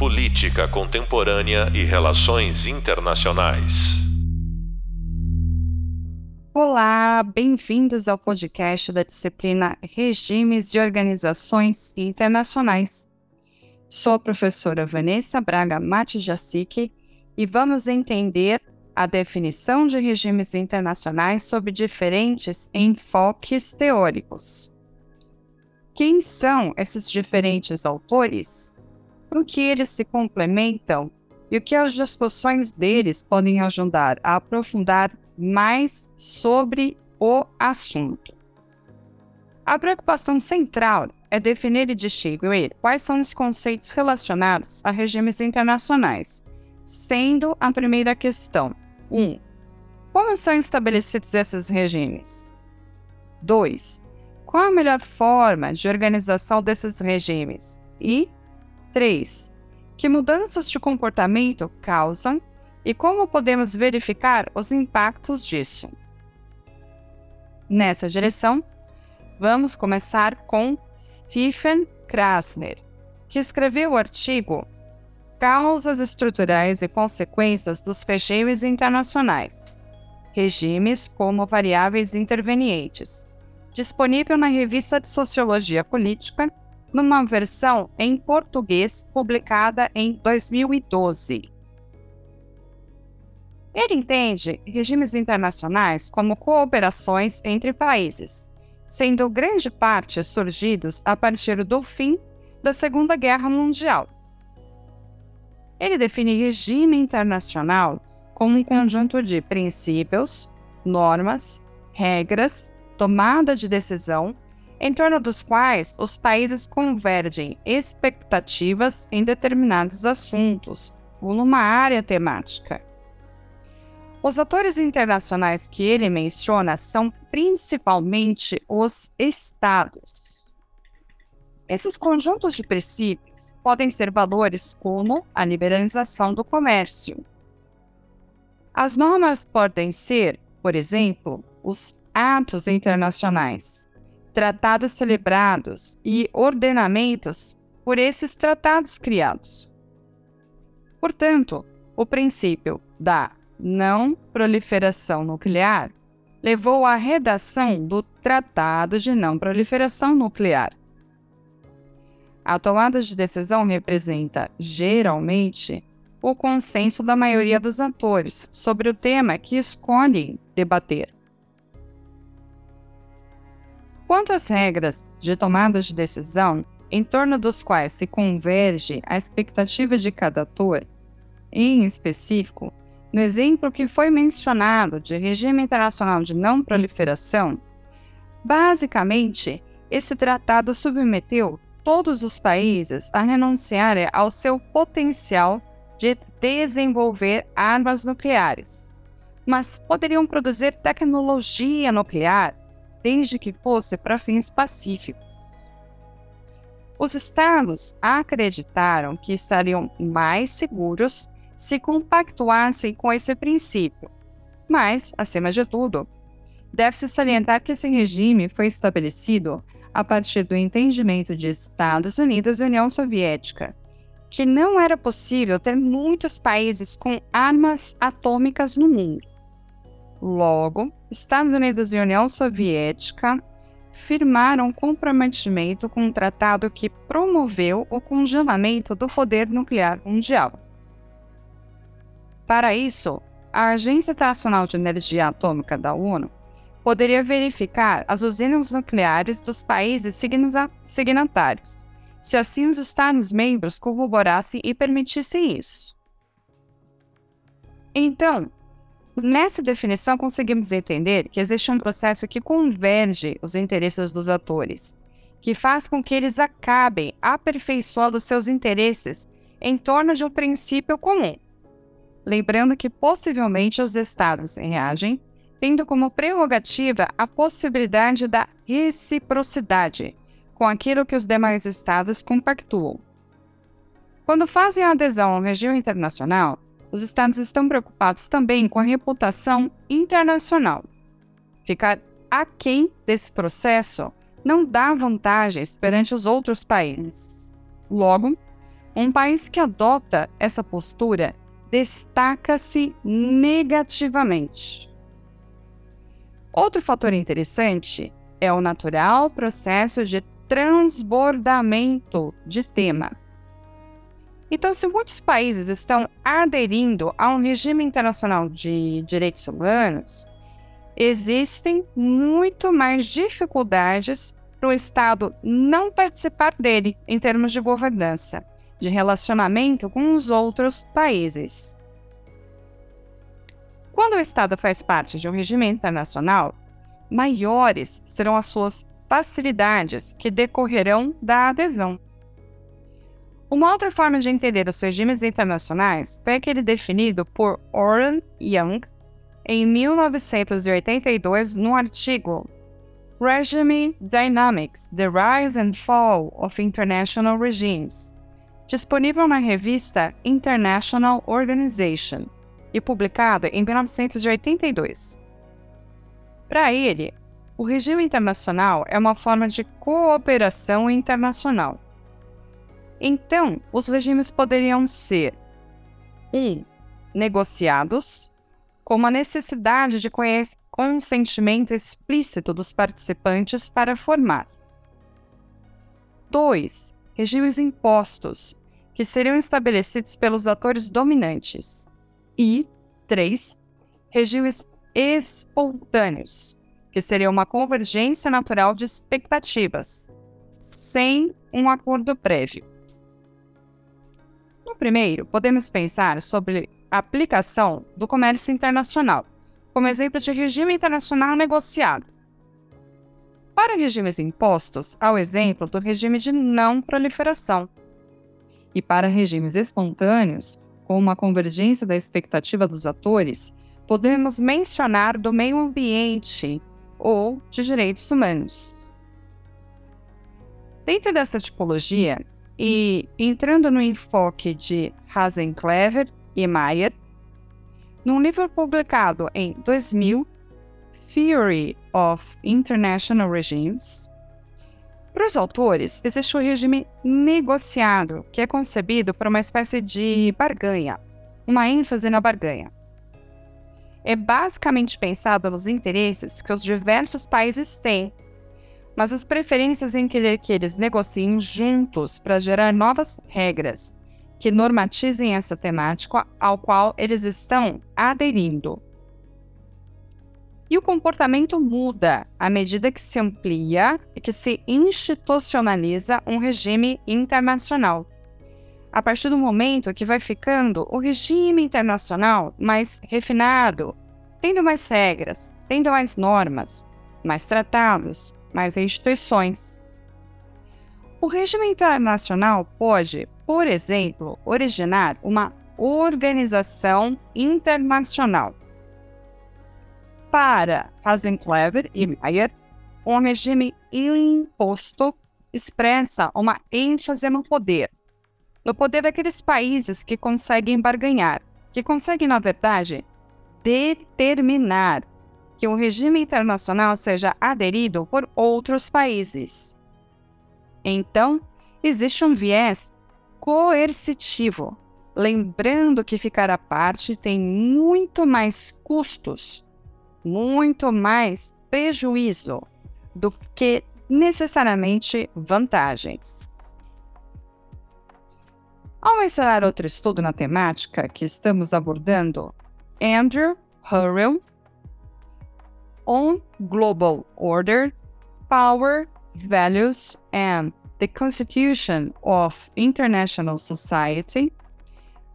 Política Contemporânea e Relações Internacionais. Olá, bem-vindos ao podcast da disciplina Regimes de Organizações Internacionais. Sou a professora Vanessa Braga Matijacic e vamos entender a definição de regimes internacionais sob diferentes enfoques teóricos. Quem são esses diferentes autores? O que eles se complementam e o que as discussões deles podem ajudar a aprofundar mais sobre o assunto. A preocupação central é definir e distinguir quais são os conceitos relacionados a regimes internacionais, sendo a primeira questão 1. Um, como são estabelecidos esses regimes? 2. Qual a melhor forma de organização desses regimes? E 3. Que mudanças de comportamento causam e como podemos verificar os impactos disso? Nessa direção, vamos começar com Stephen Krasner, que escreveu o artigo causas estruturais e consequências dos regimes internacionais, regimes como variáveis intervenientes, disponível na Revista de Sociologia Política, numa versão em português publicada em 2012. Ele entende regimes internacionais como cooperações entre países, sendo grande parte surgidos a partir do fim da Segunda Guerra Mundial ele define regime internacional como um conjunto de princípios, normas, regras, tomada de decisão, em torno dos quais os países convergem expectativas em determinados assuntos ou numa área temática. Os atores internacionais que ele menciona são principalmente os estados. Esses conjuntos de princípios podem ser valores como a liberalização do comércio. As normas podem ser, por exemplo, os atos internacionais, tratados celebrados e ordenamentos por esses tratados criados. Portanto, o princípio da não proliferação nuclear levou à redação do Tratado de Não Proliferação Nuclear, a tomada de decisão representa, geralmente, o consenso da maioria dos atores sobre o tema que escolhem debater. Quanto às regras de tomada de decisão, em torno dos quais se converge a expectativa de cada ator, em específico, no exemplo que foi mencionado de regime internacional de não proliferação, basicamente, esse tratado submeteu todos os países a renunciarem ao seu potencial de desenvolver armas nucleares, mas poderiam produzir tecnologia nuclear desde que fosse para fins pacíficos. Os estados acreditaram que estariam mais seguros se compactuassem com esse princípio, mas, acima de tudo, deve-se salientar que esse regime foi estabelecido a partir do entendimento de Estados Unidos e União Soviética, que não era possível ter muitos países com armas atômicas no mundo. Logo, Estados Unidos e União Soviética firmaram comprometimento com um tratado que promoveu o congelamento do poder nuclear mundial. Para isso, a Agência Internacional de Energia Atômica da ONU poderia verificar as usinas nucleares dos países signatários, se assim os Estados-membros corroborassem e permitissem isso. Então, nessa definição conseguimos entender que existe um processo que converge os interesses dos atores, que faz com que eles acabem aperfeiçoando seus interesses em torno de um princípio comum. Lembrando que possivelmente os estados reagem tendo como prerrogativa a possibilidade da reciprocidade com aquilo que os demais estados compactuam. Quando fazem adesão ao regime internacional, os estados estão preocupados também com a reputação internacional. Ficar aquém desse processo não dá vantagens perante os outros países. Logo, Um país que adota essa postura destaca-se negativamente. Outro fator interessante é o natural processo de transbordamento de tema. Então, se muitos países estão aderindo a um regime internacional de direitos humanos, existem muito mais dificuldades para o Estado não participar dele em termos de governança, de relacionamento com os outros países. Quando o Estado faz parte de um regime internacional, maiores serão as suas facilidades que decorrerão da adesão. Uma outra forma de entender os regimes internacionais foi aquele definido por Oren Young em 1982 no artigo Regime Dynamics: The Rise and Fall of International Regimes, disponível na revista International Organization e publicado em 1982. Para ele, o regime internacional é uma forma de cooperação internacional. Então, os regimes poderiam ser 1. Um, negociados, com a necessidade de consentimento explícito dos participantes para formar. 2. Regimes impostos, que seriam estabelecidos pelos atores dominantes. E 3. Regimes espontâneos, que seria uma convergência natural de expectativas, sem um acordo prévio. No primeiro, podemos pensar sobre a aplicação do comércio internacional, como exemplo de regime internacional negociado. Para regimes impostos, há o exemplo do regime de não proliferação. E para regimes espontâneos, com uma convergência da expectativa dos atores, podemos mencionar do meio ambiente ou de direitos humanos. Dentro dessa tipologia, e entrando no enfoque de Hasenclever e Mayer, num livro publicado em 2000, Theory of International Regimes, para os autores, existe o regime negociado, que é concebido por uma espécie de barganha, uma ênfase na barganha. É basicamente pensado nos interesses que os diversos países têm, mas as preferências em que, que eles negociem juntos para gerar novas regras que normatizem essa temática ao qual eles estão aderindo. E o comportamento muda à medida que se amplia e que se institucionaliza um regime internacional a partir do momento que vai ficando o regime internacional mais refinado, tendo mais regras, tendo mais normas, mais tratados, mais instituições. O regime internacional pode, por exemplo, originar uma organização internacional. Para Hasenclever e Mayer, um regime imposto expressa uma ênfase no poder, no poder daqueles países que conseguem barganhar, que conseguem, na verdade, determinar que o regime internacional seja aderido por outros países. Então, existe um viés coercitivo, lembrando que ficar à parte tem muito mais custos, muito mais prejuízo do que necessariamente vantagens. Ao mencionar outro estudo na temática que estamos abordando, Andrew Hurrell, On Global Order, Power, Values and the Constitution of International Society,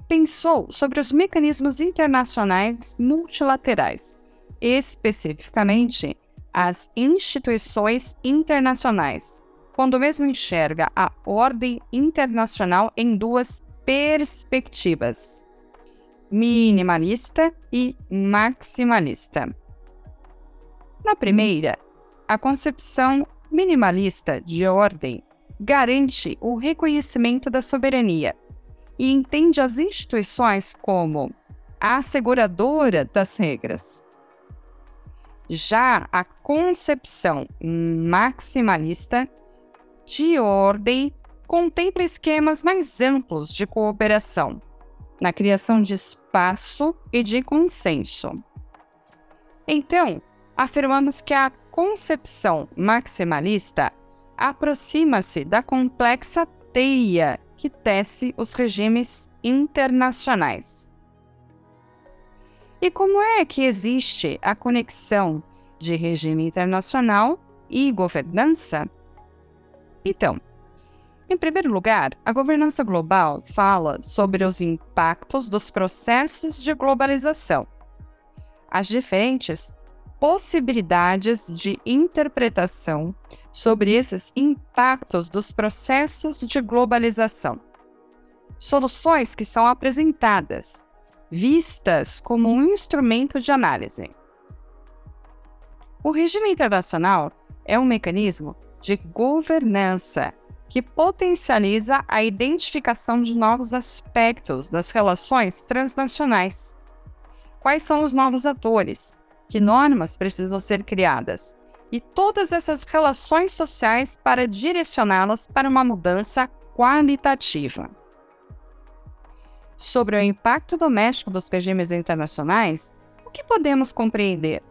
pensou sobre os mecanismos internacionais multilaterais, especificamente as instituições internacionais, quando mesmo enxerga a ordem internacional em duas perspectivas: minimalista e maximalista. Na primeira, a concepção minimalista de ordem garante o reconhecimento da soberania e entende as instituições como a asseguradora das regras. Já a concepção maximalista de ordem contempla esquemas mais amplos de cooperação, na criação de espaço e de consenso. Então, afirmamos que a concepção maximalista aproxima-se da complexa teia que tece os regimes internacionais. E como é que existe a conexão de regime internacional e governança? Então, em primeiro lugar, a governança global fala sobre os impactos dos processos de globalização, as diferentes possibilidades de interpretação sobre esses impactos dos processos de globalização. Soluções que são apresentadas, vistas como um instrumento de análise. O regime internacional é um mecanismo de governança que potencializa a identificação de novos aspectos das relações transnacionais. Quais são os novos atores? Que normas precisam ser criadas? E todas essas relações sociais para direcioná-las para uma mudança qualitativa. Sobre o impacto doméstico dos regimes internacionais, o que podemos compreender?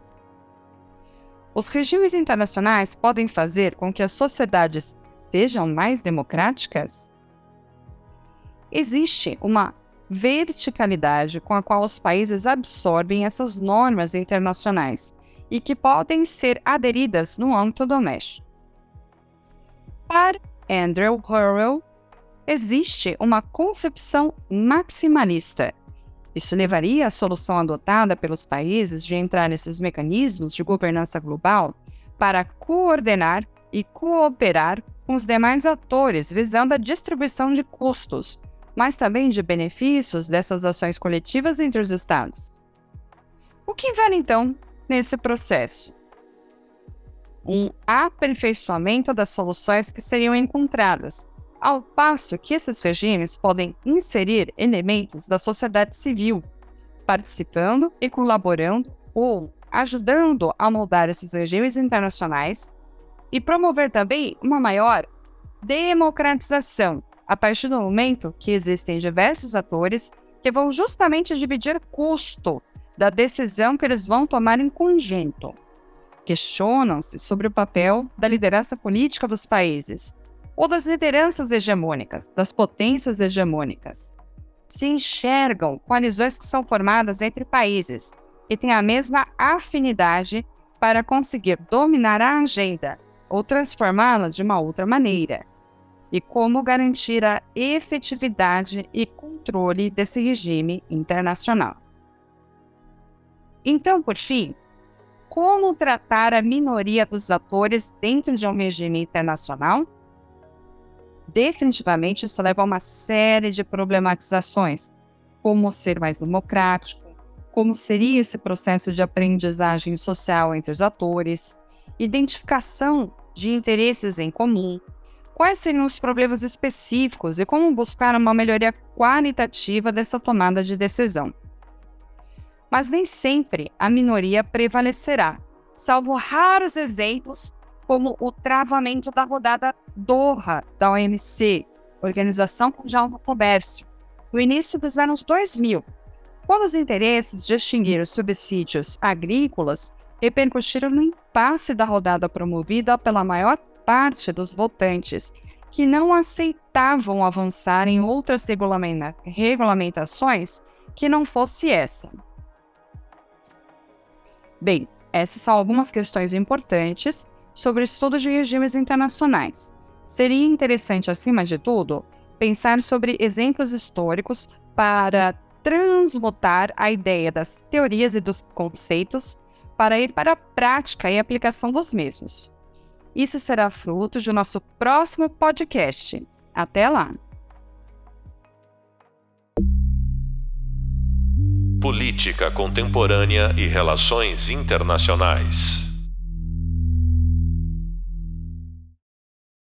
Os regimes internacionais podem fazer com que as sociedades sejam mais democráticas? Existe uma verticalidade com a qual os países absorvem essas normas internacionais e que podem ser aderidas no âmbito doméstico. Para Andrew Hurrell, existe uma concepção maximalista. Isso levaria à solução adotada pelos países de entrar nesses mecanismos de governança global para coordenar e cooperar com os demais atores, visando a distribuição de custos, mas também de benefícios dessas ações coletivas entre os Estados. O que vale então nesse processo? Um aperfeiçoamento das soluções que seriam encontradas, ao passo que esses regimes podem inserir elementos da sociedade civil, participando e colaborando ou ajudando a moldar esses regimes internacionais e promover também uma maior democratização, a partir do momento que existem diversos atores que vão justamente dividir custo da decisão que eles vão tomar em conjunto. Questionam-se sobre o papel da liderança política dos países ou das lideranças hegemônicas, das potências hegemônicas. Se enxergam coalizões que são formadas entre países que têm a mesma afinidade para conseguir dominar a agenda ou transformá-la de uma outra maneira, e como garantir a efetividade e controle desse regime internacional. Então, por fim, como tratar a minoria dos atores dentro de um regime internacional? Definitivamente, isso leva a uma série de problematizações, como ser mais democrático, como seria esse processo de aprendizagem social entre os atores, identificação de interesses em comum, quais seriam os problemas específicos e como buscar uma melhoria qualitativa dessa tomada de decisão. Mas nem sempre a minoria prevalecerá, salvo raros exemplos, como o travamento da rodada Doha da OMC, Organização Mundial do Comércio, no início dos anos 2000, quando os interesses de extinguir os subsídios agrícolas repercutiram no impasse da rodada promovida pela maior parte dos votantes, que não aceitavam avançar em outras regulamenta regulamentações que não fosse essa. Bem, essas são algumas questões importantes sobre o estudo de regimes internacionais. Seria interessante, acima de tudo, pensar sobre exemplos históricos para transmutar a ideia das teorias e dos conceitos para ir para a prática e aplicação dos mesmos. Isso será fruto de nosso próximo podcast. Até lá! Política Contemporânea e Relações Internacionais.